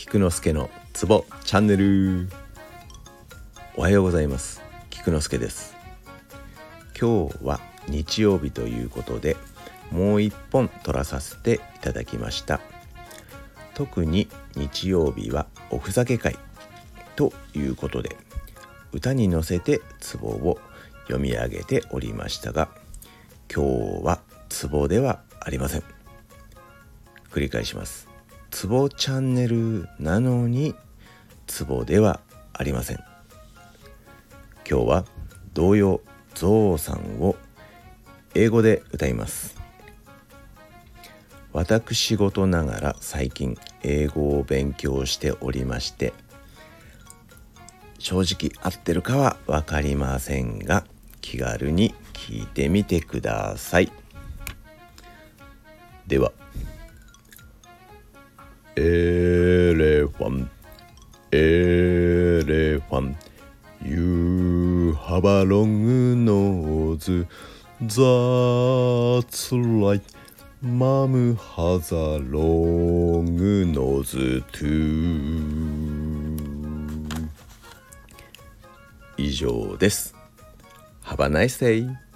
菊之助のツボチャンネル。おはようございます。菊之助です。今日は日曜日ということでもう一本撮らさせていただきました。特に日曜日はおふざけ会ということで歌に乗せてツボを読み上げておりましたが今日はツボではありません。繰り返します。ツボチャンネルなのにツボではありません。今日は童謡ゾウさんを英語で歌います。私事ながら最近英語を勉強しておりまして正直合ってるかは分かりませんが気軽に聞いてみてください。では Elephant, elephant, you have a long nose. That's right, Mom has a long nose too. 以上です。Have a nice day!